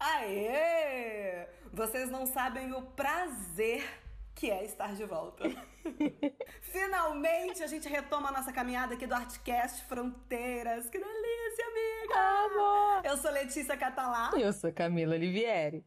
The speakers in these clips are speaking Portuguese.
Aê! Vocês não sabem o prazer que é estar de volta. Finalmente a gente retoma a nossa caminhada aqui do Artcast Fronteiras. Que delícia, amiga! Amor! Eu sou Letícia Catalá. E eu sou Camila Olivieri.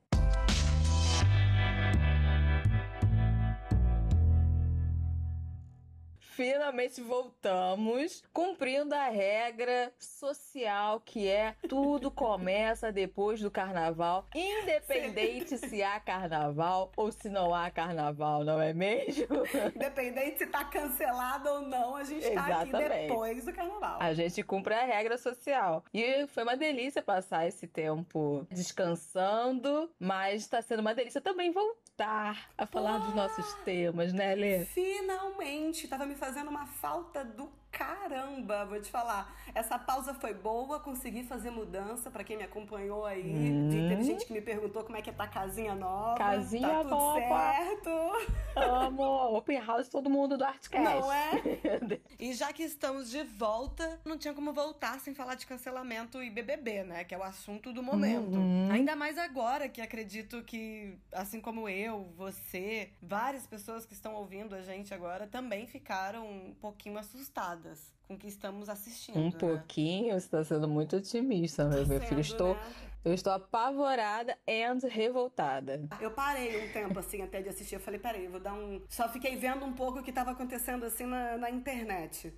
Finalmente voltamos cumprindo a regra social que é tudo começa depois do carnaval, independente Sim. se há carnaval ou se não há carnaval, não é mesmo? Independente se tá cancelado ou não, a gente Exatamente. tá aqui depois do carnaval. A gente cumpre a regra social. E foi uma delícia passar esse tempo descansando, mas tá sendo uma delícia também voltar a falar dos nossos temas, né, Lê? Finalmente! Tava me fazendo uma falta do caramba, vou te falar. Essa pausa foi boa, consegui fazer mudança para quem me acompanhou aí. Hum. Teve gente que me perguntou como é que tá a casinha nova. Casinha tá tudo nova. certo. Amo. Open House todo mundo do Artcast. Não é? e já que estamos de volta, não tinha como voltar sem falar de cancelamento e BBB, né? Que é o assunto do momento. Uhum. Ainda mais agora que acredito que, assim como eu, você, várias pessoas que estão ouvindo a gente agora também ficaram um pouquinho assustadas com o que estamos assistindo. Um né? pouquinho, você está sendo muito otimista, meu, meu filho. Estou, né? Eu estou apavorada e revoltada. Eu parei um tempo, assim, até de assistir. Eu falei, peraí, vou dar um. Só fiquei vendo um pouco o que estava acontecendo, assim, na, na internet.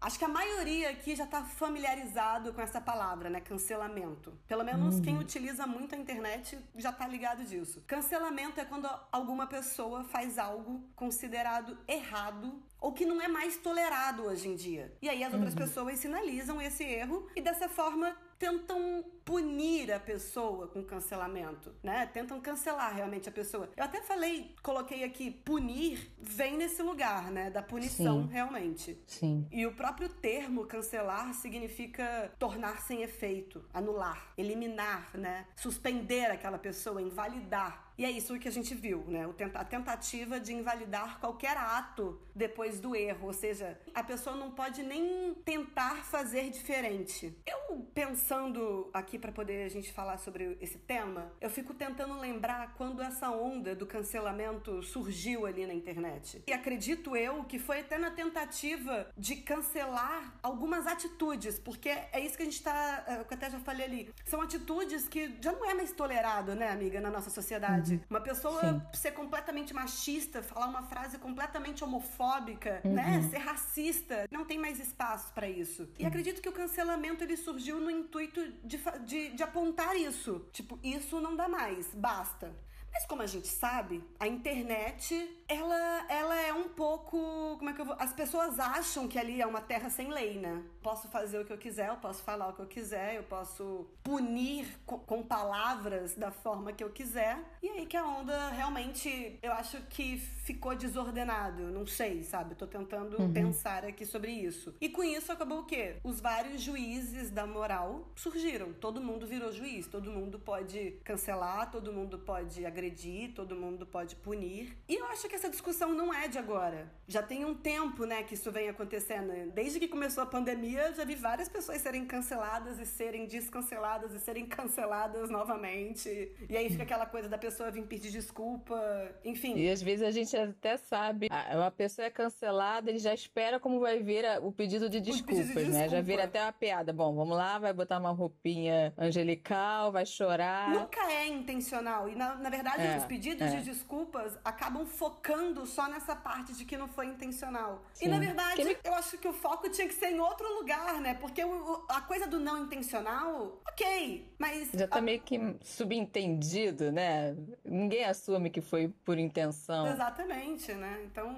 Acho que a maioria aqui já está familiarizado com essa palavra, né? Cancelamento. Pelo menos uhum. quem utiliza muito a internet já está ligado disso. Cancelamento é quando alguma pessoa faz algo considerado errado ou que não é mais tolerado hoje em dia. E aí as outras uhum. pessoas sinalizam esse erro e dessa forma tentam punir a pessoa com cancelamento, né? Tentam cancelar realmente a pessoa. Eu até falei, coloquei aqui, punir vem nesse lugar, né? Da punição, Sim. realmente. Sim. E o próprio termo cancelar significa tornar sem efeito, anular, eliminar, né? Suspender aquela pessoa, invalidar. E é isso que a gente viu, né? A tentativa de invalidar qualquer ato depois do erro. Ou seja, a pessoa não pode nem tentar fazer diferente. Eu, pensando aqui para poder a gente falar sobre esse tema, eu fico tentando lembrar quando essa onda do cancelamento surgiu ali na internet. E acredito eu que foi até na tentativa de cancelar algumas atitudes, porque é isso que a gente tá. É, eu até já falei ali. São atitudes que já não é mais tolerado, né, amiga, na nossa sociedade. Uhum. Uma pessoa Sim. ser completamente machista, falar uma frase completamente homofóbica, uhum. né? Ser racista. Não tem mais espaço para isso. E acredito que o cancelamento ele surgiu no intuito de, de, de apontar isso. Tipo, isso não dá mais, basta. Mas como a gente sabe, a internet, ela, ela é um pouco. Como é que eu vou. As pessoas acham que ali é uma terra sem lei, né? Posso fazer o que eu quiser, eu posso falar o que eu quiser, eu posso punir com, com palavras da forma que eu quiser. E aí que a onda realmente, eu acho que ficou desordenado. Não sei, sabe? tô tentando uhum. pensar aqui sobre isso. E com isso acabou o quê? Os vários juízes da moral surgiram. Todo mundo virou juiz, todo mundo pode cancelar, todo mundo pode agredir agredir, todo mundo pode punir. E eu acho que essa discussão não é de agora. Já tem um tempo, né, que isso vem acontecendo. Desde que começou a pandemia, já vi várias pessoas serem canceladas e serem descanceladas e serem canceladas novamente. E aí fica aquela coisa da pessoa vir pedir desculpa, enfim. E às vezes a gente até sabe, uma pessoa é cancelada, ele já espera como vai vir o pedido de desculpas, pedido de desculpa. né? Já vira até uma piada. Bom, vamos lá, vai botar uma roupinha angelical, vai chorar. Nunca é intencional. E na, na verdade, é, os pedidos é. de desculpas acabam focando só nessa parte de que não foi intencional. Sim. E na verdade, eu acho que o foco tinha que ser em outro lugar, né? Porque o, a coisa do não intencional, ok, mas. Já tá a... meio que subentendido, né? Ninguém assume que foi por intenção. Exatamente, né? Então,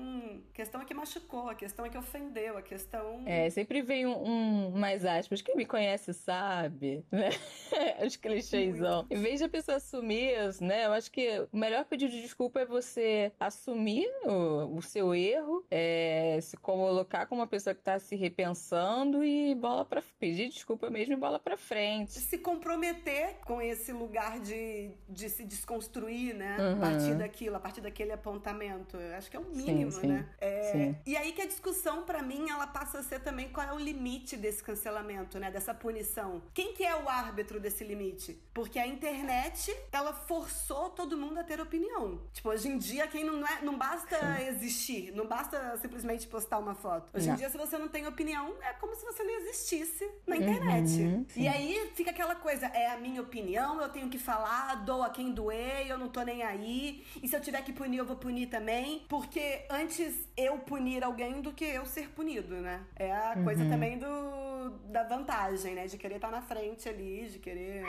a questão é que machucou, a questão é que ofendeu, a questão. É, sempre vem um, um mais aspas. Quem me conhece sabe, né? Os clichêsão. Em vez de a pessoa assumir, né? Eu acho que o melhor pedido de desculpa é você assumir o, o seu erro, é, se colocar como uma pessoa que está se repensando mundo e bola para pedir desculpa mesmo e bola para frente. Se comprometer com esse lugar de, de se desconstruir, né? Uhum. A partir daquilo, a partir daquele apontamento. Eu acho que é o mínimo, sim, sim. né? É, e aí que a discussão, para mim, ela passa a ser também qual é o limite desse cancelamento, né? Dessa punição. Quem que é o árbitro desse limite? Porque a internet, ela forçou todo mundo a ter opinião. Tipo, hoje em dia, quem não é. Não basta sim. existir, não basta simplesmente postar uma foto. Hoje não. em dia, se você não tem opinião, é como se você não existisse na internet. Uhum, e aí fica aquela coisa, é a minha opinião, eu tenho que falar, dou a quem doer, eu não tô nem aí. E se eu tiver que punir, eu vou punir também. Porque antes eu punir alguém do que eu ser punido, né? É a uhum. coisa também do da vantagem, né? De querer estar tá na frente ali, de querer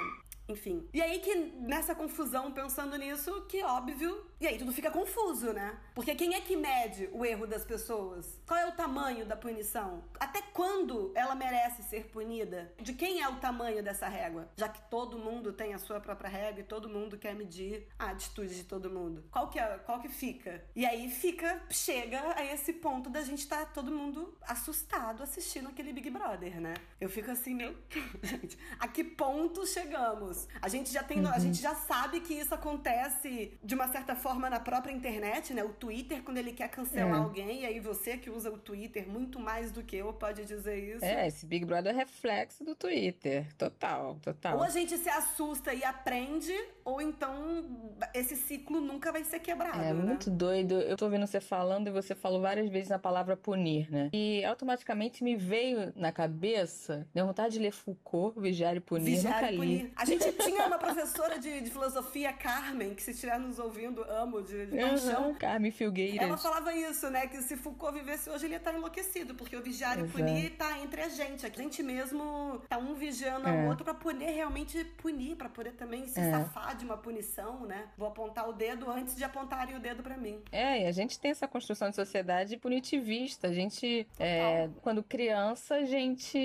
enfim. E aí que nessa confusão, pensando nisso, que óbvio. E aí tudo fica confuso, né? Porque quem é que mede o erro das pessoas? Qual é o tamanho da punição? Até quando ela merece ser punida? De quem é o tamanho dessa régua? Já que todo mundo tem a sua própria régua e todo mundo quer medir a atitude de todo mundo. Qual que é, qual que fica? E aí fica, chega a esse ponto da gente estar tá todo mundo assustado assistindo aquele Big Brother, né? Eu fico assim, meu, gente, a que ponto chegamos? A gente já tem, uhum. a gente já sabe que isso acontece de uma certa forma na própria internet, né? O Twitter quando ele quer cancelar é. alguém, e aí você que usa o Twitter muito mais do que eu pode dizer isso. É, esse Big Brother é reflexo do Twitter, total, total. Ou a gente se assusta e aprende, ou então esse ciclo nunca vai ser quebrado. É né? muito doido. Eu tô ouvindo você falando e você falou várias vezes a palavra punir, né? E automaticamente me veio na cabeça, deu vontade de ler Foucault, Vigiar e Punir, Vigiar e punir. A gente gente tinha uma professora de, de, filosofia, Carmen, que se estiver nos ouvindo, amo de, de paixão. Uhum, Carmen Filgueiras. Ela falava isso, né? Que se Foucault vivesse hoje, ele ia estar enlouquecido, porque o vigiar e punir tá entre a gente. A gente mesmo tá um vigiando é. ao outro para poder realmente punir, para poder também se é. safar de uma punição, né? Vou apontar o dedo antes de apontarem o dedo para mim. É, e a gente tem essa construção de sociedade punitivista. A gente, é, quando criança, a gente,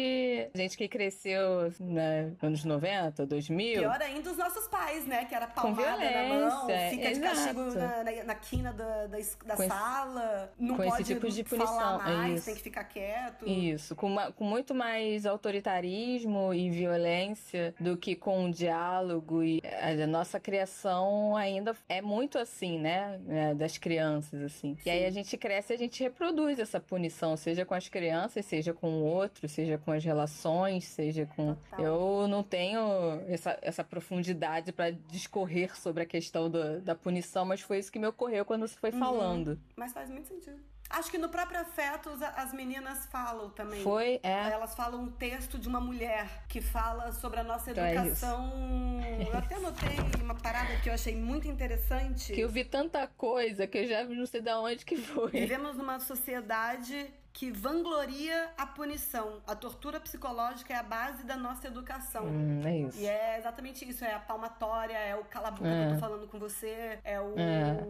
a gente que cresceu né, anos 90, 2000, Pior ainda os nossos pais, né? Que era palmada na mão, fica de castigo na, na, na quina da, da, da sala, não com pode esse tipo de punição. falar mais, tem que ficar quieto. Isso, com, uma, com muito mais autoritarismo e violência do que com diálogo. E a nossa criação ainda é muito assim, né? É, das crianças, assim. Sim. E aí a gente cresce e a gente reproduz essa punição, seja com as crianças, seja com o outro, seja com as relações, seja com. Total. Eu não tenho essa essa profundidade para discorrer sobre a questão do, da punição, mas foi isso que me ocorreu quando você foi uhum. falando. Mas faz muito sentido. Acho que no próprio afeto as meninas falam também. Foi, é. Elas falam um texto de uma mulher que fala sobre a nossa então é educação. É eu até anotei uma parada que eu achei muito interessante. Que eu vi tanta coisa que eu já não sei de onde que foi. Vivemos numa sociedade que vangloria a punição. A tortura psicológica é a base da nossa educação. Hum, é isso. E é exatamente isso. É a palmatória, é o cala a boca é. que eu tô é. falando com você, é o. É.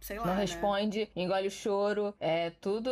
sei lá. Não né? responde, engole o choro. É tudo,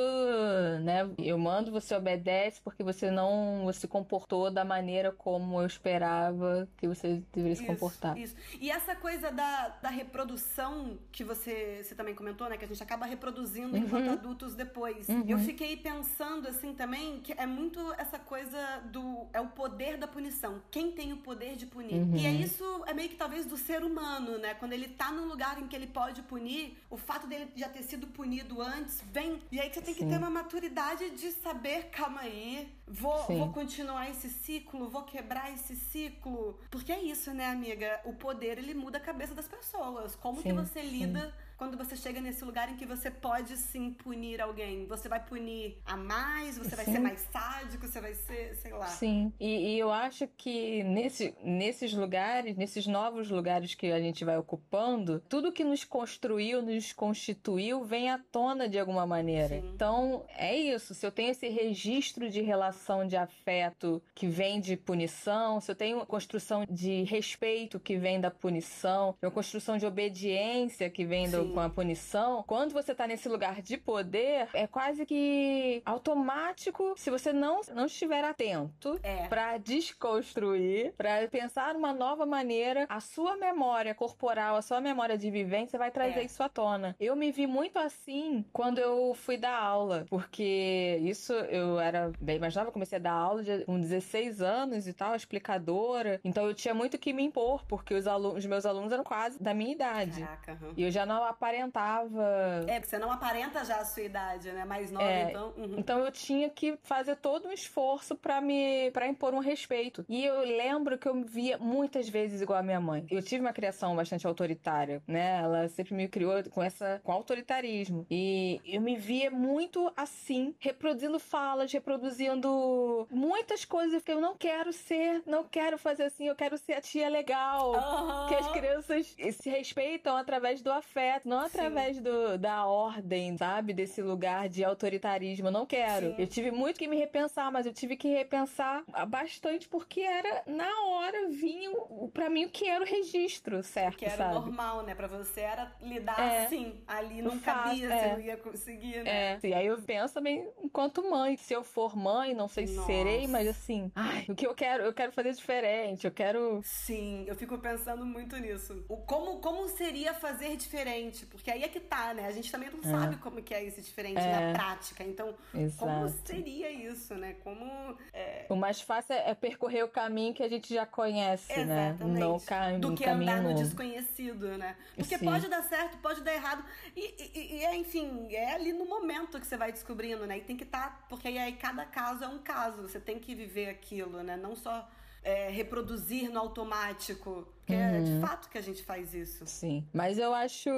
né? Eu mando, você obedece porque você não se comportou da maneira como eu esperava que você deveria se comportar. Isso. E essa coisa da, da reprodução que você, você também comentou, né? Que a gente acaba reproduzindo uhum. enquanto adultos depois. Uhum. Eu fiquei pensando pensando assim também que é muito essa coisa do. É o poder da punição. Quem tem o poder de punir. Uhum. E é isso, é meio que talvez do ser humano, né? Quando ele tá num lugar em que ele pode punir, o fato dele já ter sido punido antes vem. E aí você tem que Sim. ter uma maturidade de saber, calma aí, vou, vou continuar esse ciclo, vou quebrar esse ciclo. Porque é isso, né, amiga? O poder ele muda a cabeça das pessoas. Como Sim. que você lida quando você chega nesse lugar em que você pode sim punir alguém. Você vai punir a mais, você sim. vai ser mais sádico, você vai ser, sei lá. Sim, e, e, eu acho que nesse, nesses lugares, nesses novos lugares que a gente vai ocupando, tudo que nos construiu, nos constituiu, vem à tona de alguma maneira. Sim. Então, é isso. Se eu tenho esse registro de relação de afeto que vem de punição, se eu tenho uma construção de respeito que vem da punição, uma construção de obediência que vem do, com a punição, quando você tá nesse lugar de poder, é quase que automático se você não, não estiver atento É. para desconstruir, para pensar uma nova maneira, a sua memória corporal, a sua memória de vivência vai trazer É. isso à tona. Eu me vi muito assim quando eu fui dar aula, porque isso eu era bem mais nova, comecei a dar aula de- com 16 anos e tal, explicadora. Então eu tinha muito que me impor, porque os, alunos, os meus alunos eram quase da minha idade. Caraca. aham. E eu já não aparentava É, porque você não aparenta já a sua idade, né? Mais nova, É. então. uhum. Então eu tinha que fazer todo um esforço pra me para impor um respeito. E eu lembro que eu me via muitas vezes igual a minha mãe. Eu tive uma criação bastante autoritária, né? Ela sempre me criou com essa com autoritarismo. E eu me via muito assim, reproduzindo falas, reproduzindo muitas coisas que eu não quero ser, não quero fazer assim, eu quero ser a tia legal. Aham. Que as crianças se respeitam através do afeto, não Sim. através do, da ordem, sabe? Desse lugar de autoritarismo. Não quero. Sim. Eu tive muito que me repensar, mas eu tive que repensar bastante porque era, na hora, vinha pra mim o que era o registro, certo? Que era sabe? normal, né? Pra você era lidar É. assim. Ali não cabia, você é. não ia conseguir, né? É, e aí eu penso também enquanto mãe. Se eu for mãe, não sei se Nossa. serei, mas assim, ai, o que eu quero, eu quero fazer diferente, eu quero. Sim, eu fico pensando muito nisso. O como, como seria fazer diferente? Porque aí é que tá, né? A gente também não sabe como que é esse diferente É. na prática. Então, como Exato. seria isso, né? Como. é, O mais fácil é percorrer o caminho que a gente já conhece, né? Exatamente. Não cam do que caminho andar no novo. desconhecido, né? Porque Sim. pode dar certo, pode dar errado. E, e- e é, enfim, é ali no momento que você vai descobrindo, né? E tem que estar. porque aí cada caso é um caso. Você tem que viver aquilo, né? Não só é, reproduzir no automático. Porque é Uhum. de fato que a gente faz isso. Sim, mas eu acho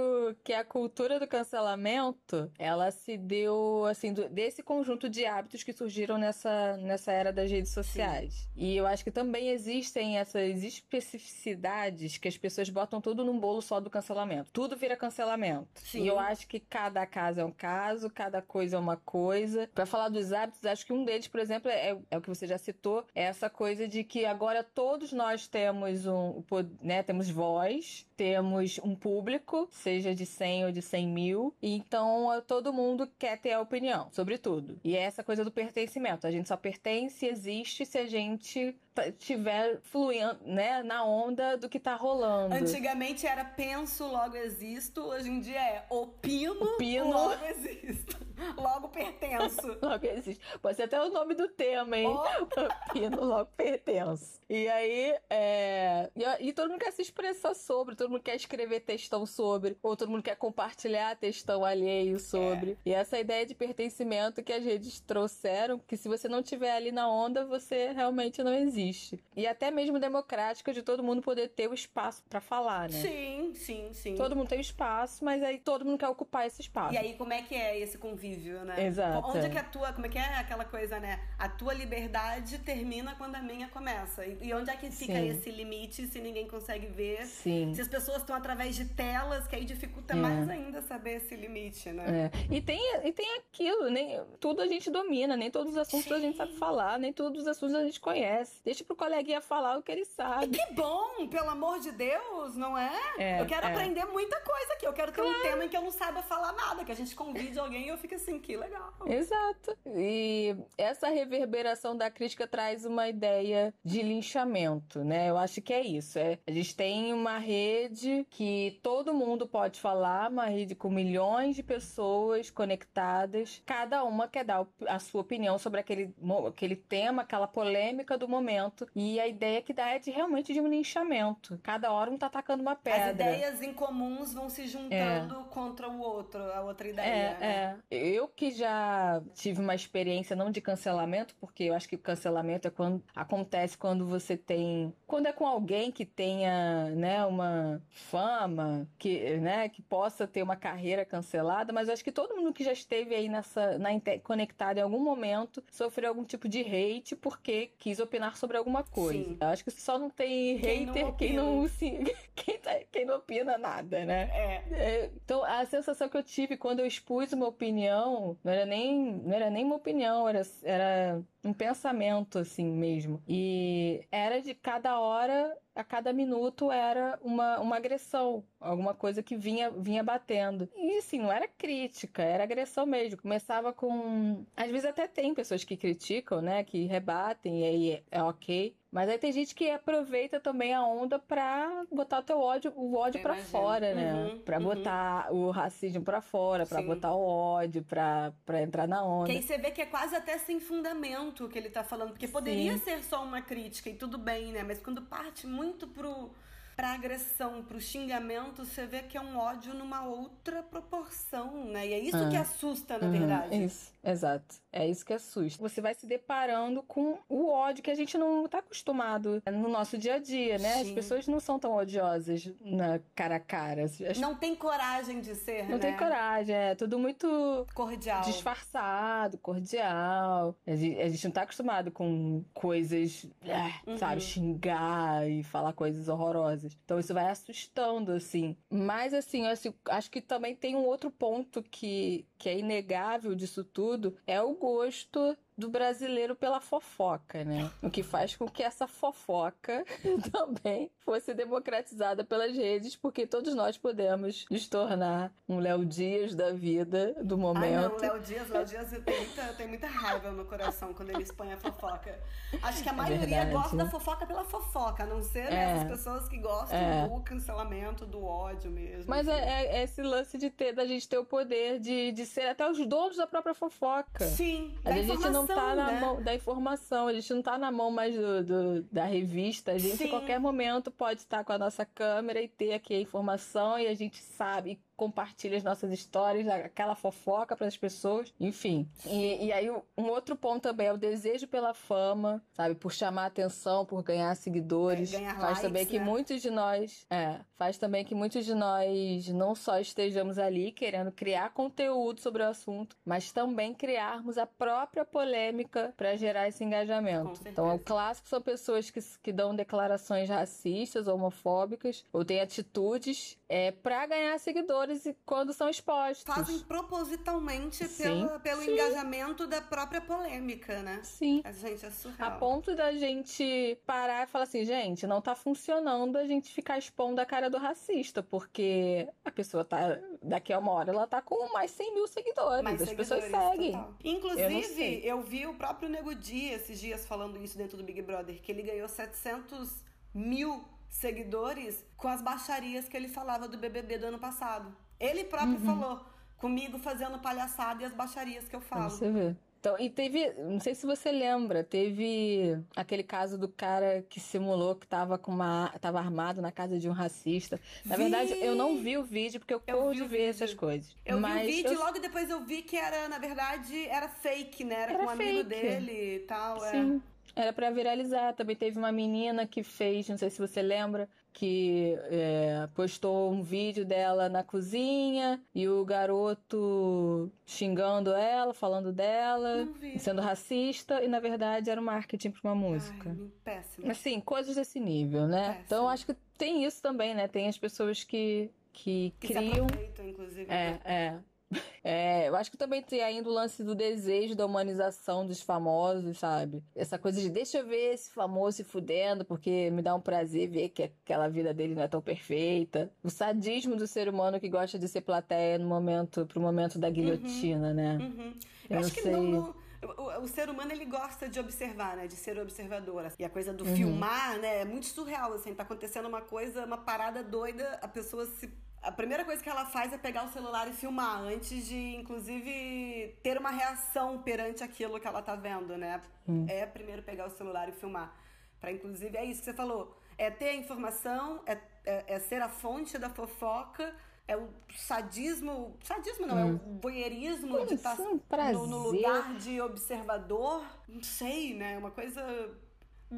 que a cultura do cancelamento, ela se deu, assim, do- desse conjunto de hábitos que surgiram nessa, nessa era das redes sociais. E eu acho que também existem essas especificidades que as pessoas botam tudo num bolo só do cancelamento. Tudo vira cancelamento. Sim. E eu acho que cada caso é um caso, cada coisa é uma coisa. Pra falar dos hábitos, acho que um deles, por exemplo, é, é o que você já citou, é essa coisa de que agora todos nós temos um, po- né, temos voz, temos um público, seja de 100 ou de 100 mil, e então todo mundo quer ter a opinião sobre tudo. E é essa coisa do pertencimento. A gente só pertence e existe se a gente t- tiver fluindo, né, na onda do que tá rolando. Antigamente era penso, logo existo. Hoje em dia é opino, Opino. logo existo. Logo pertenço. Logo existe. Pode ser até o nome do tema, hein? Pino logo pertenço. E aí, é... E, e todo mundo quer se expressar sobre, todo mundo quer escrever textão sobre, ou todo mundo quer compartilhar textão alheio sobre. E essa ideia de pertencimento que as redes trouxeram, que se você não tiver ali na onda, você realmente não existe. E até mesmo democrática de todo mundo poder ter o espaço pra falar, né? Sim, sim, sim. Todo mundo tem o espaço, mas aí todo mundo quer ocupar esse espaço. E aí, como é que é esse convívio, né? Exato, Onde é que a tua, como é que é aquela coisa, né? A tua liberdade termina quando a minha começa. E, e onde é que fica Sim. esse limite se ninguém consegue ver? Sim. Se as pessoas estão através de telas, que aí dificulta É. mais ainda saber esse limite, né? É. E tem, e tem aquilo, nem tudo a gente domina, nem todos os assuntos a gente sabe falar, nem todos os assuntos a gente conhece. Deixa pro coleguinha falar o que ele sabe. Que bom, pelo amor de Deus, não é? É, eu quero é. aprender muita coisa aqui. Eu quero ter um tema em que eu não saiba falar nada, que a gente convide alguém e eu fico assim, que legal. Exato. E essa reverberação da crítica traz uma ideia de linchamento, né? Eu acho que é isso. É, a gente tem uma rede que todo mundo pode falar, uma rede com milhões de pessoas conectadas. Cada uma quer dar a sua opinião sobre aquele, aquele tema, aquela polêmica do momento. E a ideia que dá é de realmente de um linchamento. Cada hora um tá atacando uma pedra. As ideias incomuns vão se juntando contra o outro, a outra ideia. né? É, é. Eu que já tive uma experiência não de cancelamento, porque eu acho que o cancelamento é quando acontece quando você tem, quando é com alguém que tenha, né, uma fama, que, né, que possa ter uma carreira cancelada, mas eu acho que todo mundo que já esteve aí nessa, na conectado em algum momento sofreu algum tipo de hate porque quis opinar sobre alguma coisa. Sim. Eu acho que só não tem Quem não hater quem opina. não quem, tá- quem não não opina nada, né? É. É, Então, a sensação que eu tive quando eu expus uma opinião, não era nem, não era nem uma opinião, era, era um pensamento, assim mesmo. E era de cada hora, a cada minuto, era uma, uma agressão, alguma coisa que vinha, vinha batendo. E, assim, não era crítica, era agressão mesmo. Começava com. Às vezes até tem pessoas que criticam, né, que rebatem, e aí é ok. Mas aí tem gente que aproveita também a onda pra botar o teu ódio, o ódio imagino. fora, né? Uhum, Pra uhum. botar o racismo pra fora, pra Sim. botar o ódio, pra, pra entrar na onda. Que aí você vê que é quase até sem fundamento o que ele tá falando. Porque poderia Sim. ser só uma crítica e tudo bem, né? Mas quando parte muito pro, pra agressão, pro xingamento, você vê que é um ódio numa outra proporção, né? E é isso Ah. que assusta, na Uhum, verdade. Isso, exato. É isso que assusta. Você vai se deparando com o ódio que a gente não tá acostumado no nosso dia a dia, né? As Sim. pessoas não são tão odiosas na cara a cara. As- Não tem coragem de ser, não né? tem coragem, é tudo muito Cordial. disfarçado, cordial. A gente, a gente não tá acostumado com coisas, é, Uhum. sabe, xingar e falar coisas horrorosas. Então isso vai assustando, assim. Mas, assim, eu acho, acho que também tem um outro ponto que, que é inegável disso tudo, é o gosto do brasileiro pela fofoca, né? O que faz com que essa fofoca também fosse democratizada pelas redes, porque todos nós podemos nos tornar um Léo Dias da vida, do momento. não, Léo Dias, Léo Dias tenho muita, tenho muita raiva no coração quando ele expõe a fofoca. Acho que a maioria verdade. gosta da fofoca pela fofoca, a não ser É. essas pessoas que gostam É. do cancelamento, do ódio mesmo. Mas enfim. é, é esse lance de ter, da gente ter o poder de, de ser até os donos da própria fofoca. Sim, A gente não tá informação, na né? mão da informação, a gente não tá na mão mais do, do- da revista. A gente, Sim. a qualquer momento, pode estar com a nossa câmera e ter aqui a informação e a gente sabe, compartilha as nossas histórias, aquela fofoca para as pessoas, enfim. E, e aí, um outro ponto também é o desejo pela fama, sabe? Por chamar atenção, por ganhar seguidores. É, ganhar faz também likes, que né? muitos de nós, é, faz também que muitos de nós não só estejamos ali querendo criar conteúdo sobre o assunto, mas também criarmos a própria polêmica para gerar esse engajamento. Então, o clássico são pessoas que, que dão declarações racistas, homofóbicas, ou têm atitudes é, para ganhar seguidores quando são expostos. Fazem propositalmente Sim, pelo, pelo sim. engajamento da própria polêmica, né? Sim. A gente é surreal. A ponto da gente parar e falar assim, gente, não tá funcionando a gente ficar expondo a cara do racista, porque a pessoa tá, daqui a uma hora, ela tá com mais 100 mil seguidores, Mais as pessoas seguidores, seguem. total. Eu Inclusive, sei. eu, vi o próprio Nego Di esses dias falando isso dentro do Big Brother, que ele ganhou 700 mil seguidores com as baixarias que ele falava do BBB do ano passado. Ele próprio Uhum. falou, comigo fazendo palhaçada e as baixarias que eu falo. você ver. Então, e teve, não sei se você lembra, teve aquele caso do cara que simulou que tava com uma, tava armado na casa de um racista. Na Vi! verdade, eu não vi o vídeo porque eu, Eu corro de ver vídeo. essas coisas. Eu Mas vi o vídeo eu- e logo depois eu vi que era, na verdade, era fake, né? Era, Era com um amigo fake. dele e tal. é. Era pra viralizar. Também teve uma menina que fez, não sei se você lembra, que é, postou um vídeo dela na cozinha e o garoto xingando ela, falando dela, sendo racista, e na verdade era um marketing pra uma música. Ai, péssimo. Assim, coisas desse nível, né? Péssimo. Então acho que tem isso também, né? Tem as pessoas que, que, Que criam. inclusive. É, né? é. É, eu acho que também tem ainda o lance do desejo da humanização dos famosos, sabe? Essa coisa de deixa eu ver esse famoso se fudendo, porque me dá um prazer ver que aquela vida dele não é tão perfeita. O sadismo do ser humano que gosta de ser plateia no momento, pro momento da guilhotina, né? Uhum. Eu Eu acho não que no- o, o ser humano ele gosta de observar, né? De ser observador. E a coisa do Uhum. filmar, né? É muito surreal, assim. Tá acontecendo uma coisa, uma parada doida. A pessoa se... A primeira coisa que ela faz é pegar o celular e filmar, antes de, inclusive, ter uma reação perante aquilo que ela tá vendo, né? Hum. É primeiro pegar o celular e filmar. Pra, inclusive, é isso que você falou. É ter a informação, é, é, é ser a fonte da fofoca, é o sadismo. Sadismo não, é o voyeurismo de Hum, estar sim, prazer. no, no lugar de observador. Não sei, né? Uma coisa.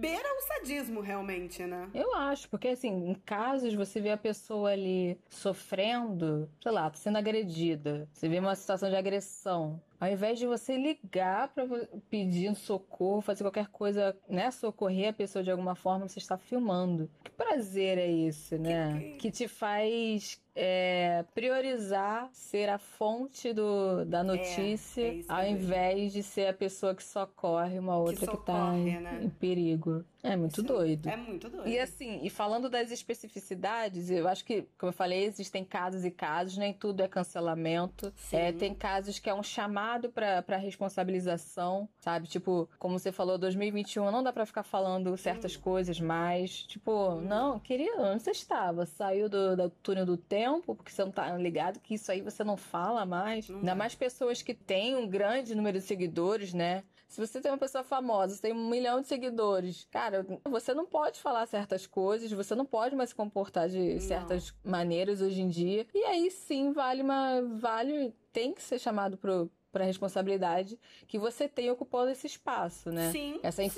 Beira o sadismo, realmente, né? Eu acho, porque assim, em casos você vê a pessoa ali sofrendo, sei lá, sendo agredida, você vê uma situação de agressão. Ao invés de você ligar para pedir socorro, fazer qualquer coisa, né, socorrer a pessoa de alguma forma, você está filmando. Que prazer é esse, né? Que, que... que te faz é, priorizar ser a fonte do, da notícia é, é ao invés de ser a pessoa que socorre uma outra que, socorre, tá em, né? em, perigo. É muito Sim, doido. É muito doido. E assim, e falando das especificidades, eu acho que, como eu falei, existem casos e casos, nem tudo é cancelamento. É, tem casos que é um chamado para responsabilização, sabe? Tipo, como você falou, 2021 não dá para ficar falando certas hum. coisas mais. Tipo, hum. não, querido, onde você estava? Saiu do, do túnel do tempo, porque você não tá ligado que isso aí você não fala mais. Não Ainda dá. mais pessoas que têm um grande número de seguidores, né? Se você tem uma pessoa famosa, você tem um milhão de seguidores, cara, você não pode falar certas coisas, você não pode mais se comportar de Não. certas maneiras hoje em dia. E aí sim vale uma. Vale. Tem que ser chamado pro, pra responsabilidade que você tem ocupando esse espaço, né? Sim. Essa sim.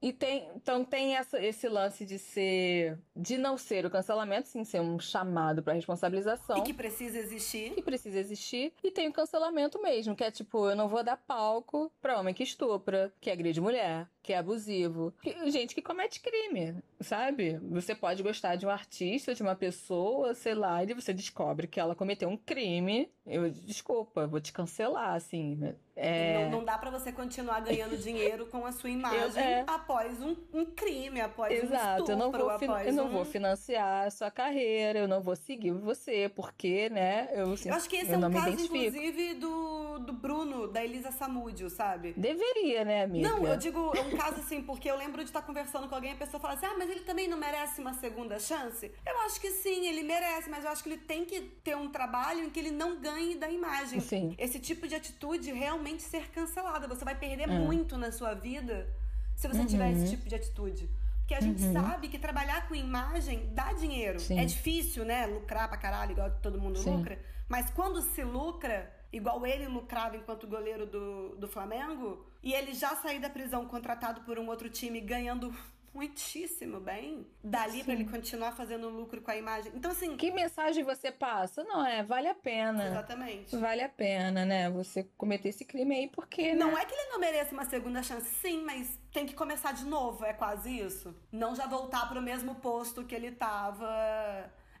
E tem, então tem essa, esse lance de ser, de não ser o cancelamento, sim, ser um chamado para responsabilização E que precisa existir. que precisa existir e tem o cancelamento mesmo, que é tipo, eu não vou dar palco pra homem que estupra, que agride mulher, que é abusivo, gente que comete crime, sabe? Você pode gostar de um artista, de uma pessoa, sei lá, e você descobre que ela cometeu um crime, eu, desculpa, vou te cancelar, assim, né? É... Não, não dá pra você continuar ganhando dinheiro com a sua imagem é. após um, um crime, após um Exato, estupro, eu não, vou, após eu não um... vou financiar a sua carreira, eu não vou seguir você, porque, né, eu, assim, Eu acho que esse é um caso, inclusive, do, do Bruno, da Elisa Samúdio, sabe? Deveria, né, amiga? Não, eu digo, é um caso assim, porque eu lembro de estar conversando com alguém e a pessoa fala assim: ah, mas ele também não merece uma segunda chance? Eu acho que sim, ele merece, mas eu acho que ele tem que ter um trabalho em que ele não ganhe da imagem. Sim. Esse tipo de atitude realmente ser cancelada. Você vai perder É. muito na sua vida se você Uhum. tiver esse tipo de atitude. Porque a gente sabe que trabalhar com imagem dá dinheiro. Sim. É difícil, né? Lucrar pra caralho, igual todo mundo Sim. lucra. Mas quando se lucra, igual ele lucrava enquanto goleiro do, do Flamengo, e ele já sair da prisão contratado por um outro time ganhando muitíssimo bem, dali pra ele continuar fazendo lucro com a imagem. Então, assim, Que mensagem você passa? Não é, vale a pena. exatamente. Vale a pena, né? Você cometer esse crime aí, porque, né? Não é que ele não mereça uma segunda chance, sim, mas tem que começar de novo, é quase isso. Não já voltar pro mesmo posto que ele tava.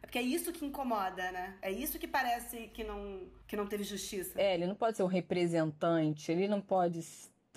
É porque é isso que incomoda, né? É isso que parece que não, que não teve justiça. É, ele não pode ser um representante, ele não pode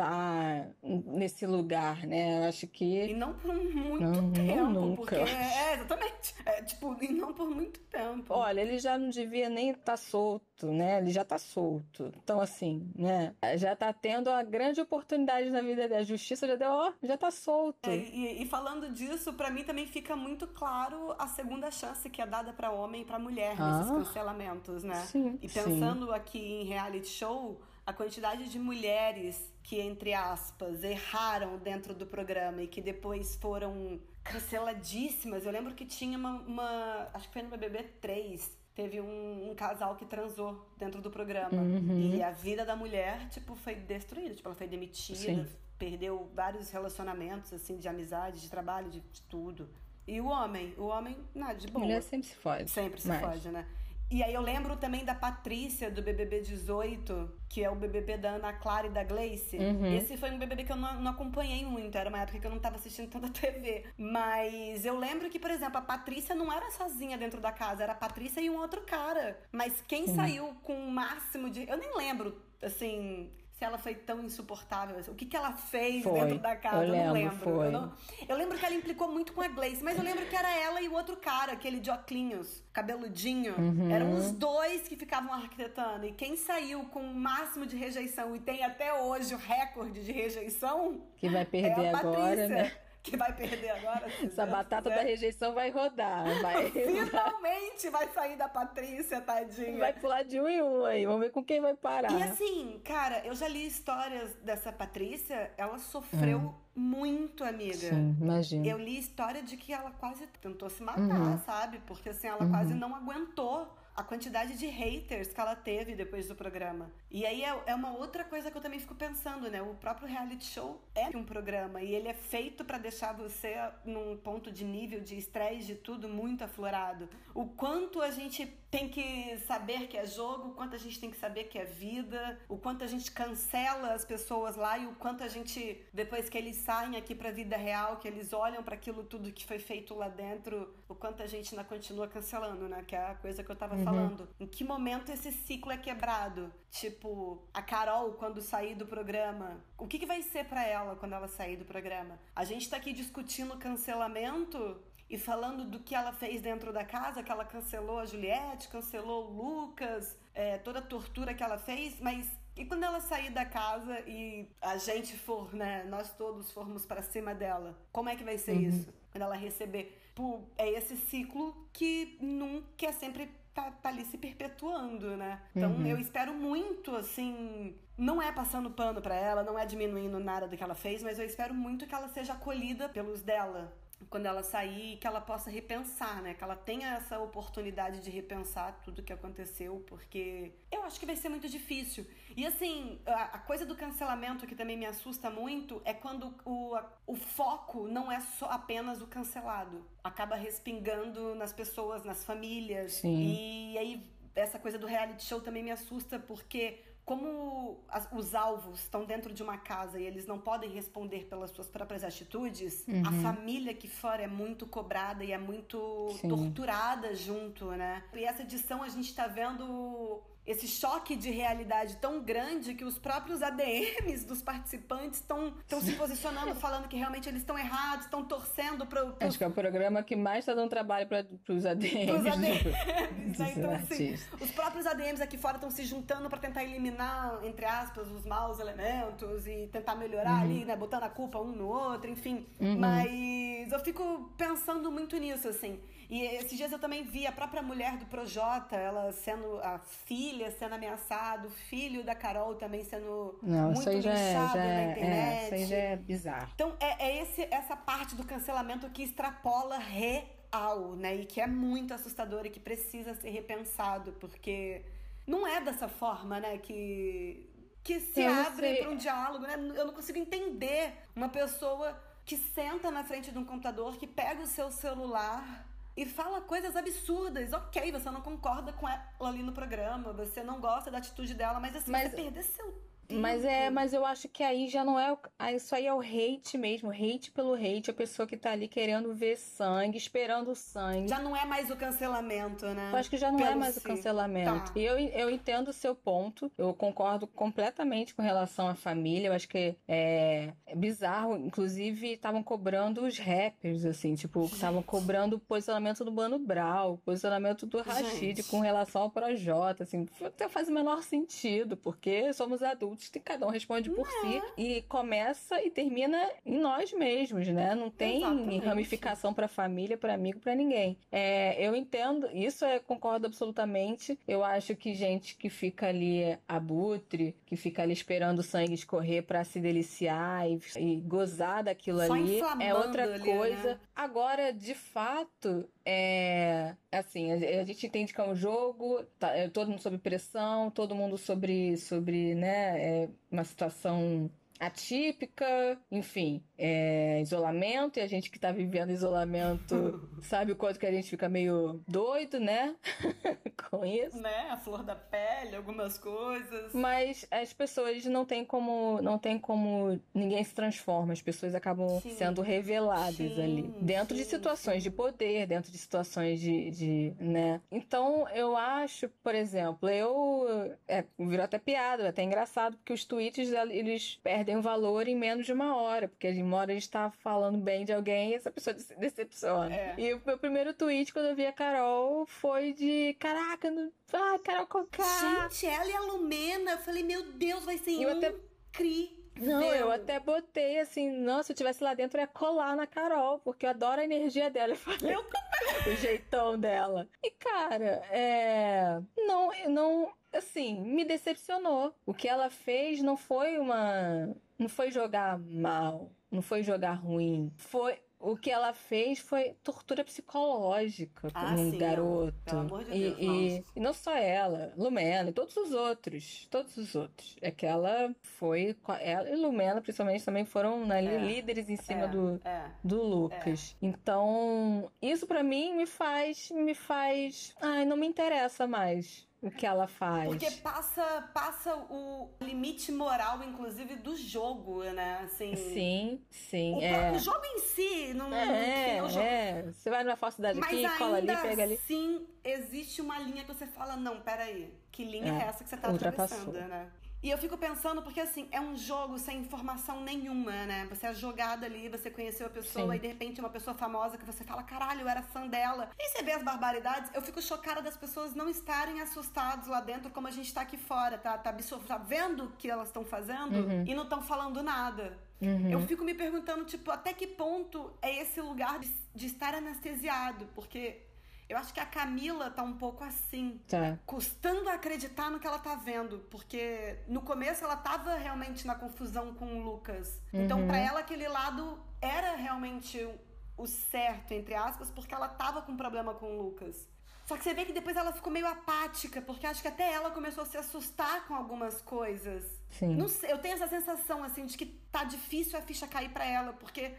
estar nesse lugar, né? Eu acho E que. não por muito Não, não tempo, nunca. porque é, exatamente. É, tipo, e não por muito tempo. Olha, ele já não devia nem estar solto, né? Ele já tá solto. Então, assim, né? Já tá tendo uma grande oportunidade na vida dele. A justiça já deu, ó, já tá solto. É, e, e falando disso, pra mim também fica muito claro a segunda chance que é dada pra homem e pra mulher nesses Ah. cancelamentos, né? Sim, E sim. pensando aqui em reality show, a quantidade de mulheres que, entre aspas, erraram dentro do programa e que depois foram canceladíssimas. Eu lembro que tinha uma. uma- acho que foi no BBB 3. Teve um, um casal que transou dentro do programa. Uhum. E a vida da mulher, tipo, foi destruída. Tipo, ela foi demitida, Sim. perdeu vários relacionamentos, assim, de amizade, de trabalho, de, de tudo. E o homem? O homem, nada, de A boa. mulher sempre se fode. Sempre se Mas- fode, né? E aí eu lembro também da Patrícia do BBB 18, que é o BBB da Ana Clara e da Gleice. Uhum. Esse foi um BBB que eu não, não acompanhei muito, era uma época que eu não tava assistindo tanta TV. Mas eu lembro que, por exemplo, a Patrícia não era sozinha dentro da casa, era a Patrícia e um outro cara. Mas quem saiu com o máximo de. Eu nem lembro, assim. Se ela foi tão insuportável, assim, o que, que ela fez Foi. dentro da casa, Eu eu, não lembro. Eu, não- eu lembro que ela implicou muito com a Gleice, mas eu lembro que era ela e o outro cara, aquele de oclinhos, cabeludinho. Uhum. Eram os dois que ficavam arquitetando. E quem saiu com o máximo de rejeição e tem até hoje o recorde de rejeição Que vai perder é a agora, Patrícia, né? Que vai perder agora. Essa Deus batata da quiser. rejeição vai rodar. Vai, Finalmente vai sair da Patrícia, tadinha. vai pular de um em um aí. Vamos ver com quem vai parar. E assim, cara, eu já li histórias dessa Patrícia, ela sofreu muito, amiga. Hum. Sim, imagina. Eu li história de que ela quase tentou se matar, Uhum. sabe? Porque assim, ela quase não aguentou a quantidade de haters que ela teve depois do programa. E aí é, é uma outra coisa que eu também fico pensando, né? O próprio reality show é um programa e ele é feito para deixar você num ponto de nível de estresse de tudo muito aflorado. O quanto a gente tem que saber que é jogo, o quanto a gente tem que saber que é vida, o quanto a gente cancela as pessoas lá e o quanto a gente, depois que eles saem aqui pra vida real, que eles olham para aquilo tudo que foi feito lá dentro, o quanto a gente ainda continua cancelando, né? Que é a coisa que eu tava uhum. Falando. Em que momento esse ciclo é quebrado? Tipo, a Carol, quando sair do programa, o que, que vai ser para ela quando ela sair do programa? A gente tá aqui discutindo cancelamento e falando do que ela fez dentro da casa, que ela cancelou a Juliette, cancelou o Lucas, é, toda a tortura que ela fez, mas e quando ela sair da casa e a gente for, né, nós todos formos para cima dela, como é que vai ser uhum. isso? Quando ela receber, Pô, é esse ciclo que nunca é sempre tá, tá ali se perpetuando, né? Então uhum. eu espero muito, assim, não é passando pano para ela, não é diminuindo nada do que ela fez, mas eu espero muito que ela seja acolhida pelos dela, quando ela sair, que ela possa repensar, né? Que ela tenha essa oportunidade de repensar tudo que aconteceu, porque eu acho que vai ser muito difícil. E assim, a, a coisa do cancelamento que também me assusta muito é quando o, a, o foco não é só apenas o cancelado. Acaba respingando nas pessoas, nas famílias. Sim. E aí essa coisa do reality show também me assusta porque como as, os alvos estão dentro de uma casa e eles não podem responder pelas suas próprias atitudes, uhum. a família aqui fora é muito cobrada e é muito Sim. torturada junto, né? E essa edição a gente tá vendo esse choque de realidade tão grande que os próprios ADMs dos participantes estão se posicionando, falando que realmente eles estão errados, estão torcendo para. Acho que é o programa que mais está dando trabalho para os ADMs. Pros ADMs né? Então, assim, os próprios ADMs aqui fora estão se juntando para tentar eliminar, entre aspas, os maus elementos e tentar melhorar uhum. ali, né? Botando a culpa um no outro, enfim. Uhum. Mas eu fico pensando muito nisso, assim. E esses dias eu também vi a própria mulher do Projota, ela sendo a filha sendo ameaçada, o filho da Carol também sendo Não, muito linchado é, já na é, internet. É, isso aí já é bizarro. Então é, é esse, essa parte do cancelamento que extrapola real, né? E que é muito assustador e que precisa ser repensado, porque não é dessa forma, né, que que se eu abre para um diálogo, né? Eu não consigo entender uma pessoa que senta na frente de um computador, que pega o seu celular e fala coisas absurdas. Ok, você não concorda com ela ali no programa, você não gosta da atitude dela, mas assim, mas, você perdeu seu mas é, mas eu acho que aí já não é. Isso aí é o hate mesmo. Hate pelo hate, a pessoa que tá ali querendo ver sangue, esperando sangue. Já não é mais o cancelamento, né? Eu acho que já não é pelo é mais si. o cancelamento. Tá. E eu, eu entendo o seu ponto. Eu concordo completamente com relação à família. Eu acho que é, é bizarro. Inclusive, estavam cobrando os rappers, assim, tipo, estavam cobrando o posicionamento do Mano Brown, o posicionamento do Rashid com relação ao Projota, assim, até faz o menor sentido, porque somos adultos que cada um responde por si é. e começa e termina em nós mesmos, né? Não tem Exatamente. ramificação para família, para amigo, para ninguém. É, eu entendo, isso é concordo absolutamente. Eu acho que gente que fica ali abutre, que fica ali esperando o sangue escorrer para se deliciar e, e, gozar daquilo Só ali é outra ali, coisa. Né? Agora, de fato, é assim, a, gente entende que é um jogo, tá, é todo mundo sob pressão, todo mundo sobre, sobre né, é uma situação atípica, enfim, é, isolamento, e a gente que tá vivendo isolamento sabe o quanto que a gente fica meio doido, né? Com isso. Né? A flor da pele, algumas coisas. Mas as pessoas não tem como. Não tem como. Ninguém se transforma, as pessoas acabam sim. sendo reveladas sim, ali. Dentro sim, de situações de poder, dentro de situações de, de. né? Então eu acho, por exemplo, eu. É, virou até piada, até engraçado, porque os tweets eles perdem o valor em menos de uma hora, porque a gente mora a gente tá falando bem de alguém e essa pessoa se decepciona. É. E o meu primeiro tweet quando eu vi a Carol foi de caraca, no... ah, Carol Conká. Gente, ela e a Lumena, eu falei, meu Deus, vai ser eu incrível. Até... Não, eu até botei assim, nossa, se eu tivesse lá dentro, eu ia colar na Carol, porque eu adoro a energia dela. Eu falei, eu o jeitão dela. E, cara, é. Não, não. Assim, me decepcionou. O que ela fez não foi uma. Não foi jogar mal não foi jogar ruim. Foi o que ela fez foi tortura psicológica com Ah, um sim, não. garoto. Pelo amor de e, Deus, e, nossa. e não só ela, Lumena e todos os outros. Todos os outros. É que ela foi. Ela e Lumena, principalmente, também foram né, É. líderes em cima É, do, é. do Lucas. Então, isso pra mim me faz. Me faz. Ai, não me interessa mais o que ela faz. Porque passa, passa o limite moral, inclusive, do jogo, né? Assim, Sim, sim. o, é. o jogo em si, não, É, enfim, o jogo. é. Você vai numa falsidade Mas aqui, cola ali, pega ali. assim, existe uma linha que você fala, não, peraí, que linha é, É, essa que você tá ultrapassou. atravessando, né? E eu fico pensando, porque assim, é um jogo sem informação nenhuma, né? Você é jogada ali, você conheceu a pessoa Sim. e de repente é uma pessoa famosa que você fala, caralho, eu era fã dela. E você vê as barbaridades, eu fico chocada das pessoas não estarem assustadas lá dentro como a gente tá aqui fora, tá? Tá, tá vendo o que elas estão fazendo Uhum. e não estão falando nada. Eu fico me perguntando, tipo, até que ponto é esse lugar de, de estar anestesiado? Porque eu acho que a Camila tá um pouco assim. Tá. Custando acreditar no que ela tá vendo. Porque no começo ela tava realmente na confusão com o Lucas. Então, Uhum. pra ela, aquele lado era realmente o- certo, entre aspas, porque ela tava com problema com o Lucas. Só que você vê que depois ela ficou meio apática, porque acho que até ela começou a se assustar com algumas coisas. Sim. Não sei, eu tenho essa sensação, assim, de que tá difícil a ficha cair pra ela, porque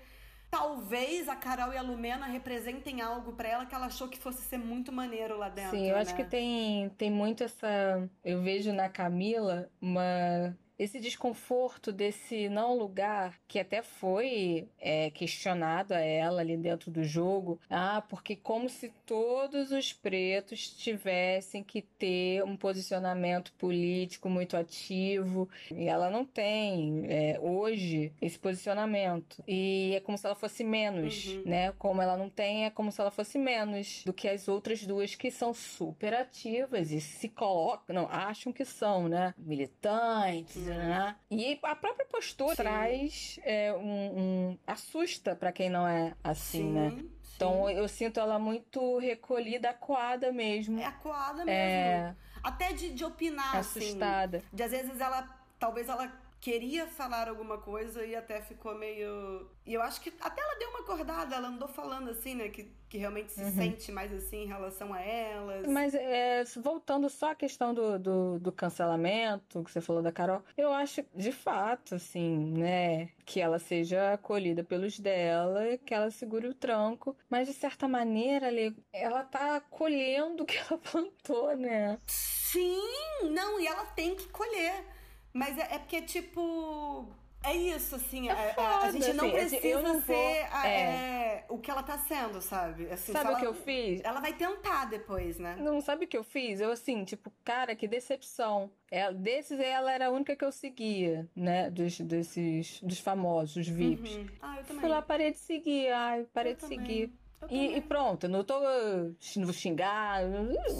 talvez a Carol e a Lumena representem algo pra ela que ela achou que fosse ser muito maneiro lá dentro. Sim, eu acho né? que tem, tem muito essa. Eu vejo na Camila uma. Esse desconforto desse não lugar, que até foi é, questionado a ela ali dentro do jogo. Ah, porque como se todos os pretos tivessem que ter um posicionamento político muito ativo. E ela não tem é, hoje esse posicionamento. E é como se ela fosse menos, Uhum. né? Como ela não tem, é como se ela fosse menos do que as outras duas que são super ativas e se colocam, não, acham que são, né? Militantes, né? E a própria postura Sim. traz é, um, um- assusta pra quem não é assim, sim, né? sim. Então eu sinto ela muito recolhida, acuada mesmo. É acuada mesmo. É, Até de, de opinar, assim. assustada. De às vezes ela. Talvez ela queria falar alguma coisa e até ficou meio. E eu acho que até ela deu uma acordada, ela andou falando assim, né? Que, que realmente se sente mais assim em relação a elas. Uhum. Mas é, voltando só à questão do, do, do cancelamento que você falou da Carol, eu acho de fato, assim, né, que ela seja acolhida pelos dela, que ela segure o tranco, mas de certa maneira, ali, ela tá colhendo o que ela plantou, né? Sim, não, e ela tem que colher. Mas é, é porque, tipo. É isso, assim. a- a, a gente não assim, precisa eu não vou- ser a- é. é, o que ela tá sendo, sabe? Assim, Sabe o que ela- eu fiz? Ela vai tentar depois, né? Não sabe o que eu fiz? Eu assim, tipo, cara, que decepção. Ela, desses, ela era a única que eu seguia, né? Dos, desses, dos famosos, dos VIPs. Uhum. Ah, eu também. Fui lá, parei de seguir. Ai, parei Eu de também. seguir. E, e pronto, não tô uh, vou xingar,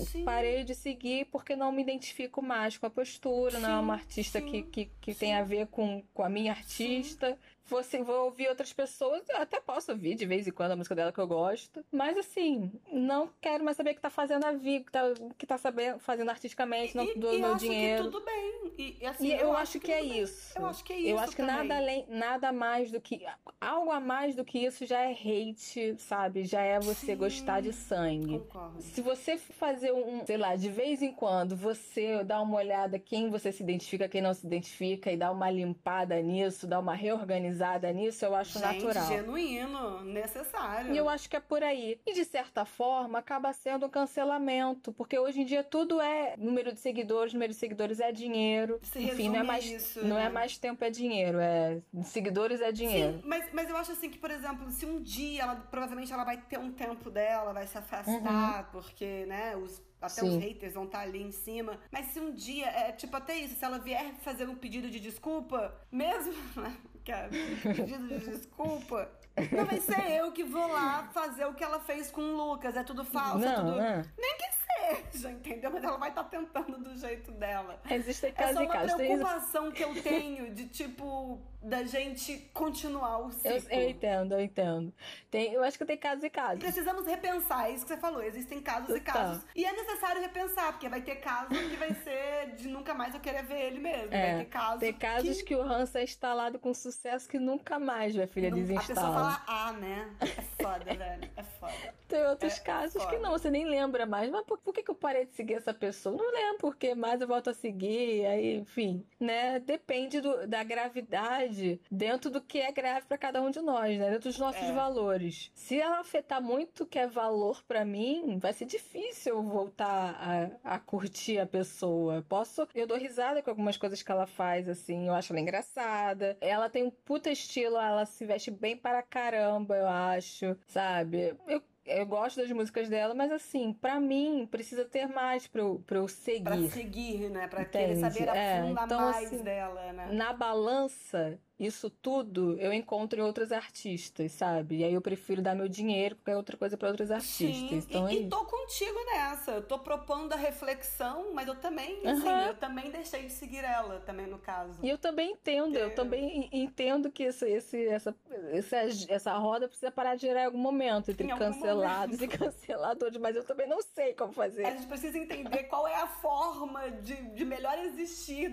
Sim. parei de seguir porque não me identifico mais com a postura, não é uma Sim, artista sim, que, que, que sim. tem a ver com, com a minha artista. Você vou ouvir outras pessoas, eu até posso ouvir de vez em quando a música dela que eu gosto, mas assim, não quero mais saber o que tá fazendo a vida, que tá, que tá sabendo, fazendo artisticamente, não e, do e meu acho dinheiro. que tudo bem. E, assim, E eu, acho que, é tudo bem. isso. Eu acho que é isso. Eu acho que também. nada além, nada mais do que. Algo a mais do que isso já é hate, sabe? Já é você Sim. gostar de sangue. Concordo. Se você fazer um, sei lá, de vez em quando, você dá uma olhada quem você se identifica, quem não se identifica, e dá uma limpada nisso, dá uma reorganizada nisso, eu acho Gente, natural. genuíno, necessário. E eu acho que é por aí. E de certa forma acaba sendo um cancelamento, porque hoje em dia tudo é número de seguidores, número de seguidores é dinheiro. Se Enfim, não é mais isso, não né? é mais tempo é dinheiro, é seguidores é dinheiro. Sim, mas, mas eu acho assim que, por exemplo, se um dia ela provavelmente ela vai ter um tempo dela, vai se afastar, porque, né, os, até Uhum. Sim. os haters vão estar ali em cima. Mas se um dia, é tipo até isso, se ela vier fazer um pedido de desculpa, mesmo, né, cara, pedido de desculpa, não vai ser eu que vou lá fazer o que ela fez com o Lucas, é tudo falso, é Não, tudo. é. Nem que seja, entendeu? mas ela vai estar tá tentando do jeito dela. Existem casos é só uma preocupação que eu tenho de tipo da gente continuar o ciclo. Eu, eu, entendo, eu entendo. Tem, eu acho que tem casos e casos. Precisamos repensar, é isso que você falou. Existem casos e casos. E é necessário repensar, porque vai ter casos que vai ser de nunca mais eu querer ver ele mesmo. É, vai ter casos. Tem casos que, que o Hans é instalado com sucesso que nunca mais vai filha desinstala. A pessoa fala ah, né? É foda, velho. É foda. Tem outros é, casos é que não, você nem lembra mais. Mas por, por, que, que eu parei de seguir essa pessoa? Não lembro porque mais eu volto a seguir. Aí, enfim, né? Depende do, da gravidade dentro do que é grave para cada um de nós, né? Dentro dos nossos é. valores. Se ela afetar muito o que é valor para mim, vai ser difícil eu voltar a, a curtir a pessoa. Posso, eu dou risada com algumas coisas que ela faz, assim, eu acho ela engraçada. Ela tem um puta estilo, ela se veste bem para caramba, eu acho, sabe? Eu eu gosto das músicas dela, mas assim, para mim, precisa ter mais pra eu, pra eu seguir. Pra seguir, né? Pra Entende? querer saber a é, então, mais assim, dela, né? Na balança, isso tudo eu encontro em outros artistas, sabe? E aí eu prefiro dar meu dinheiro qualquer outra coisa para outros artistas. Sim, então e, é e tô contigo nessa. Eu tô propondo a reflexão, mas eu também, assim, eu também deixei de seguir ela, também no caso. E eu também entendo, eu também entendo que esse, esse, essa, essa, essa roda precisa parar de girar em algum momento entre em cancelados momento. e canceladores, mas eu também não sei como fazer. A gente precisa entender qual é a forma de, de melhor existir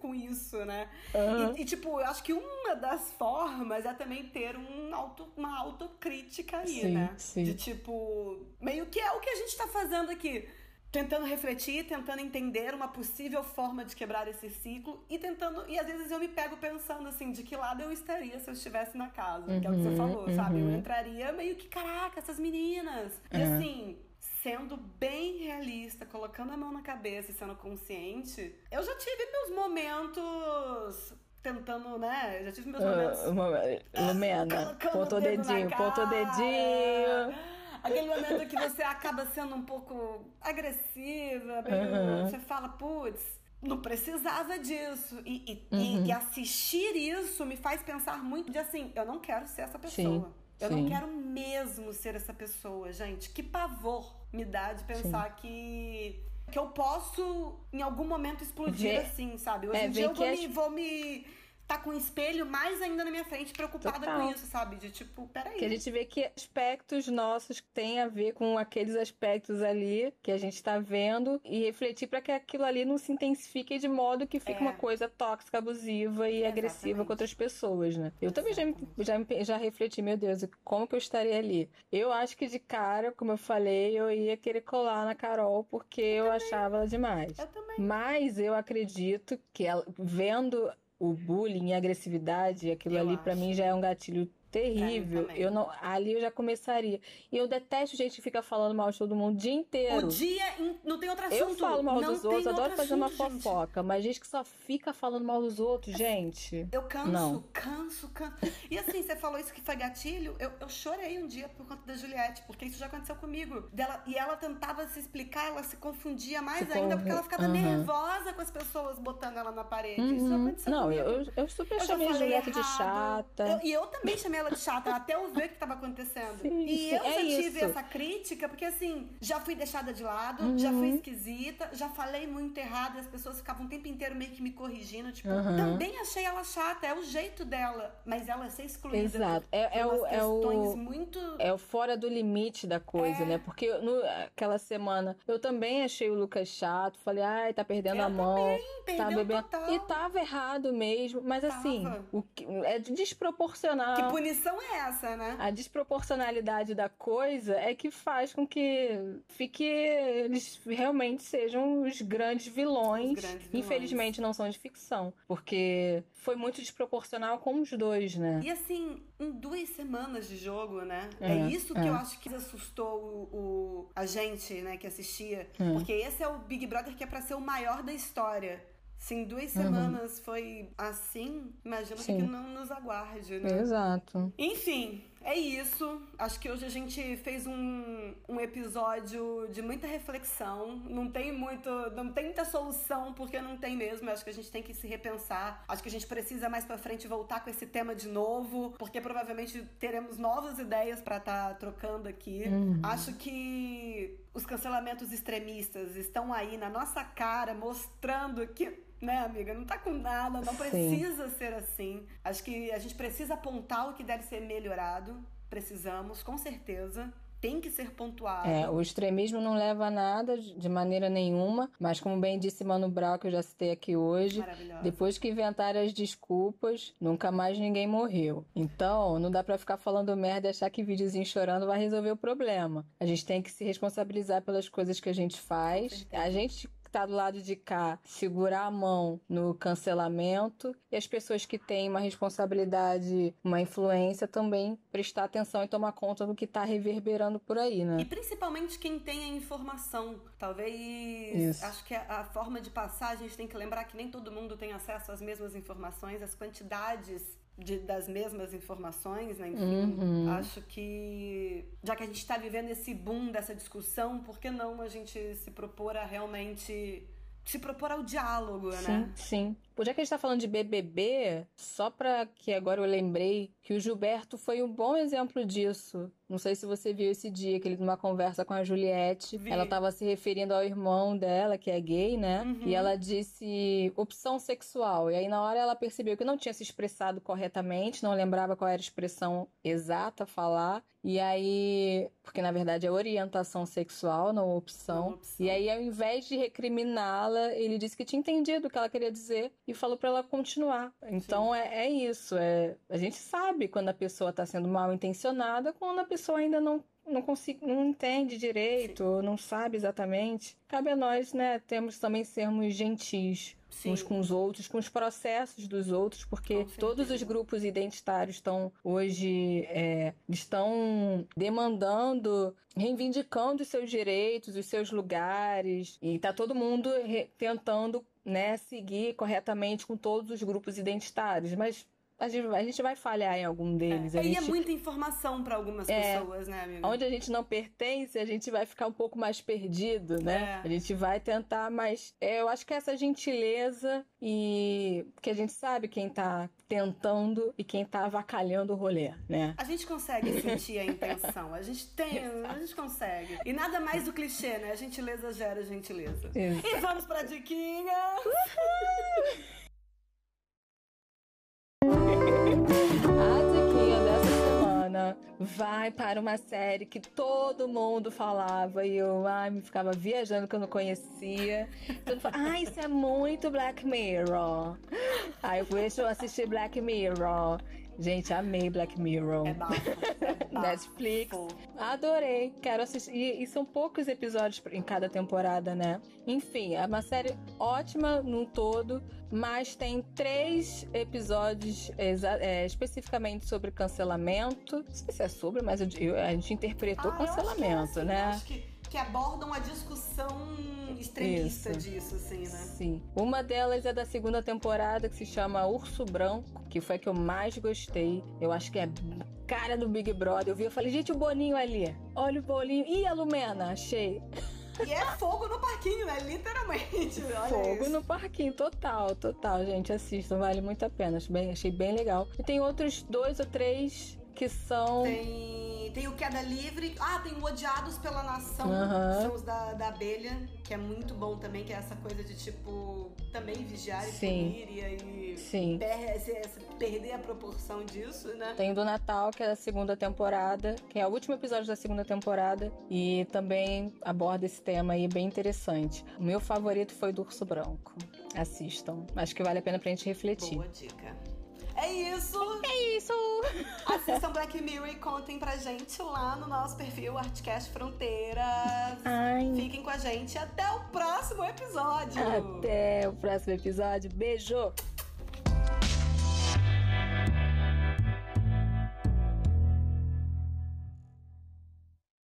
com isso, né? Uhum. E, e, tipo, eu acho que que uma das formas é também ter um auto, uma autocrítica aí, sim, né? Sim. De tipo, meio que é o que a gente tá fazendo aqui. Tentando refletir, tentando entender uma possível forma de quebrar esse ciclo e tentando. E às vezes eu me pego pensando assim, de que lado eu estaria se eu estivesse na casa, uhum, que é o que você uhum, falou, uhum. sabe? Eu uhum. entraria meio que, caraca, essas meninas. E uhum. assim, sendo bem realista, colocando a mão na cabeça e sendo consciente, eu já tive meus momentos tentando, né? Já tive meus momentos. Uh, Lumena, pontou o dedinho, pontou o dedinho. Aquele momento que você acaba sendo um pouco agressiva, uhum. você fala, putz, não precisava disso. E, e, uhum. e, assistir isso me faz pensar muito de assim, eu não quero ser essa pessoa. Sim. Eu Sim. não quero mesmo ser essa pessoa, gente. Que pavor me dá de pensar Sim. que que eu posso, em algum momento, explodir Vê, assim, sabe? Hoje é, em dia eu vou, me, vou me tá com um espelho mais ainda na minha frente, preocupada Total. com isso, sabe? De tipo, peraí. Que a gente vê que aspectos nossos têm a ver com aqueles aspectos ali que a gente tá vendo e refletir para que aquilo ali não se intensifique de modo que fique é. uma coisa tóxica, abusiva e Exatamente. agressiva com outras pessoas, né? Eu também já, já, já refleti, meu Deus, como que eu estaria ali? Eu acho que de cara, como eu falei, eu ia querer colar na Carol porque eu, eu achava ela demais. Eu também. Mas eu acredito que ela, vendo o bullying e a agressividade, aquilo eu ali para mim já é um gatilho terrível. Eu não, ali eu já começaria. E eu detesto gente que fica falando mal de todo mundo o dia inteiro. O dia não tem outro assunto. Eu falo mal não dos outros, adoro fazer assunto, uma fofoca, gente. mas gente que só fica falando mal dos outros, gente. Eu canso, não. canso, canso. E assim, você falou isso que foi gatilho, eu, eu chorei um dia por conta da Juliette, porque isso já aconteceu comigo. Dela, e ela tentava se explicar, ela se confundia mais se ainda, porque ela ficava uhum. nervosa com as pessoas botando ela na parede. Uhum. Isso aconteceu não, comigo. Eu, eu super eu chamei a Juliette errado. de chata. Eu, e eu também chamei ela de chata, até eu ver o que estava acontecendo. Sim, e eu é já tive isso. essa crítica, porque assim, já fui deixada de lado, uhum. já fui esquisita, já falei muito errado, as pessoas ficavam o tempo inteiro meio que me corrigindo. Tipo, uhum. também achei ela chata, é o jeito dela, mas ela é ser excluída. Exato. É, é, o, é o. Muito... É o fora do limite da coisa, é. né? Porque no, aquela semana eu também achei o Lucas chato, falei, ai, tá perdendo eu a mão. Também, tá bebendo. Total. E tava errado mesmo, mas tava. assim, o que, é desproporcional. Que punição é essa, né? A desproporcionalidade da coisa é que faz com que fique eles realmente sejam os grandes vilões. Os grandes vilões. Infelizmente não são de ficção, porque foi muito desproporcional com os dois, né? E assim, em duas semanas de jogo, né? É, é isso que é. eu acho que assustou o, o, a gente, né, que assistia. É. Porque esse é o Big Brother que é pra ser o maior da história. Se em duas uhum. semanas uhum. foi assim, imagino Sim. que não nos aguarde, né? Exato. Enfim, é isso. Acho que hoje a gente fez um, um episódio de muita reflexão. Não tem muito, não tem muita solução porque não tem mesmo. Acho que a gente tem que se repensar. Acho que a gente precisa mais para frente voltar com esse tema de novo, porque provavelmente teremos novas ideias para estar tá trocando aqui. Uhum. Acho que os cancelamentos extremistas estão aí na nossa cara, mostrando que né, amiga? Não tá com nada, não precisa Sim. ser assim. Acho que a gente precisa apontar o que deve ser melhorado. Precisamos, com certeza tem que ser pontuado. É, o extremismo não leva a nada de maneira nenhuma, mas como bem disse Mano Brown, que eu já citei aqui hoje, depois que inventaram as desculpas, nunca mais ninguém morreu. Então, não dá para ficar falando merda e achar que videozinho chorando vai resolver o problema. A gente tem que se responsabilizar pelas coisas que a gente faz. A gente está do lado de cá segurar a mão no cancelamento e as pessoas que têm uma responsabilidade, uma influência também prestar atenção e tomar conta do que está reverberando por aí, né? E principalmente quem tem a informação. Talvez Isso. acho que a, a forma de passar a gente tem que lembrar que nem todo mundo tem acesso às mesmas informações, as quantidades de, das mesmas informações, né? Enfim, uhum. acho que já que a gente está vivendo esse boom dessa discussão, por que não a gente se propor a realmente se propor ao diálogo, sim, né? Sim. Já que a gente tá falando de BBB, só pra que agora eu lembrei que o Gilberto foi um bom exemplo disso. Não sei se você viu esse dia que ele numa conversa com a Juliette, Vi. ela tava se referindo ao irmão dela, que é gay, né? Uhum. E ela disse opção sexual. E aí na hora ela percebeu que não tinha se expressado corretamente, não lembrava qual era a expressão exata a falar. E aí, porque na verdade é orientação sexual, não opção. Não opção. E aí ao invés de recriminá-la, ele disse que tinha entendido o que ela queria dizer e falou para ela continuar. Então é, é, isso. É, a gente sabe quando a pessoa está sendo mal intencionada, quando a pessoa ainda não não consigo, não entende direito, Sim. não sabe exatamente. Cabe a nós, né, temos também sermos gentis Sim. uns com os outros, com os processos dos outros, porque todos os grupos identitários estão hoje é, estão demandando, reivindicando os seus direitos, os seus lugares, e está todo mundo tentando né, seguir corretamente com todos os grupos identitários, mas a gente, a gente vai falhar em algum deles. É, e é muita informação para algumas é, pessoas, né, amiga? Onde a gente não pertence, a gente vai ficar um pouco mais perdido, né? É. A gente vai tentar, mas é, eu acho que essa gentileza e que a gente sabe quem tá tentando e quem tá avacalhando o rolê, né? A gente consegue sentir a intenção, a gente tem, a gente consegue. E nada mais do clichê, né? A gentileza gera gentileza. Isso. E vamos pra diquinha! A semana vai para uma série que todo mundo falava e eu ai, me ficava viajando que eu não conhecia. Todo falava, ah, isso é muito Black Mirror. Aí eu deixa eu assistir Black Mirror. Gente, amei Black Mirror. É bafo, é bafo. Netflix. Adorei. Quero assistir. E, e, são poucos episódios em cada temporada, né? Enfim, é uma série ótima no todo, mas tem três episódios é, especificamente sobre cancelamento. Não sei se é sobre, mas eu, eu, a gente interpretou ah, cancelamento, é assim, né? Acho que que abordam a discussão extremista Isso. disso, assim, né? Sim. Uma delas é da segunda temporada que se chama Urso Branco, que foi a que eu mais gostei. Eu acho que é cara do Big Brother. Eu vi, eu falei, gente, o Boninho ali. Olha o Boninho. Ih, a Lumena, achei. E é fogo no parquinho, né? Literalmente. Olha fogo isso. no parquinho, total, total, gente. Assistam, vale muito a pena. Achei bem, achei bem legal. E tem outros dois ou três que são. Tem, tem o Queda Livre. Ah, tem o Odiados pela Nação, que são os da, da abelha, que é muito bom também, que é essa coisa de tipo também vigiar e Sim. punir e aí Sim. Per perder a proporção disso, né? Tem o do Natal, que é a segunda temporada, que é o último episódio da segunda temporada, e também aborda esse tema aí bem interessante. O meu favorito foi do Urso Branco. Assistam. Acho que vale a pena pra gente refletir. Boa dica. É isso. É isso. Assistam Black Mirror e contem pra gente lá no nosso perfil Artcast Fronteiras. Ai. Fiquem com a gente até o próximo episódio. Até o próximo episódio. Beijo.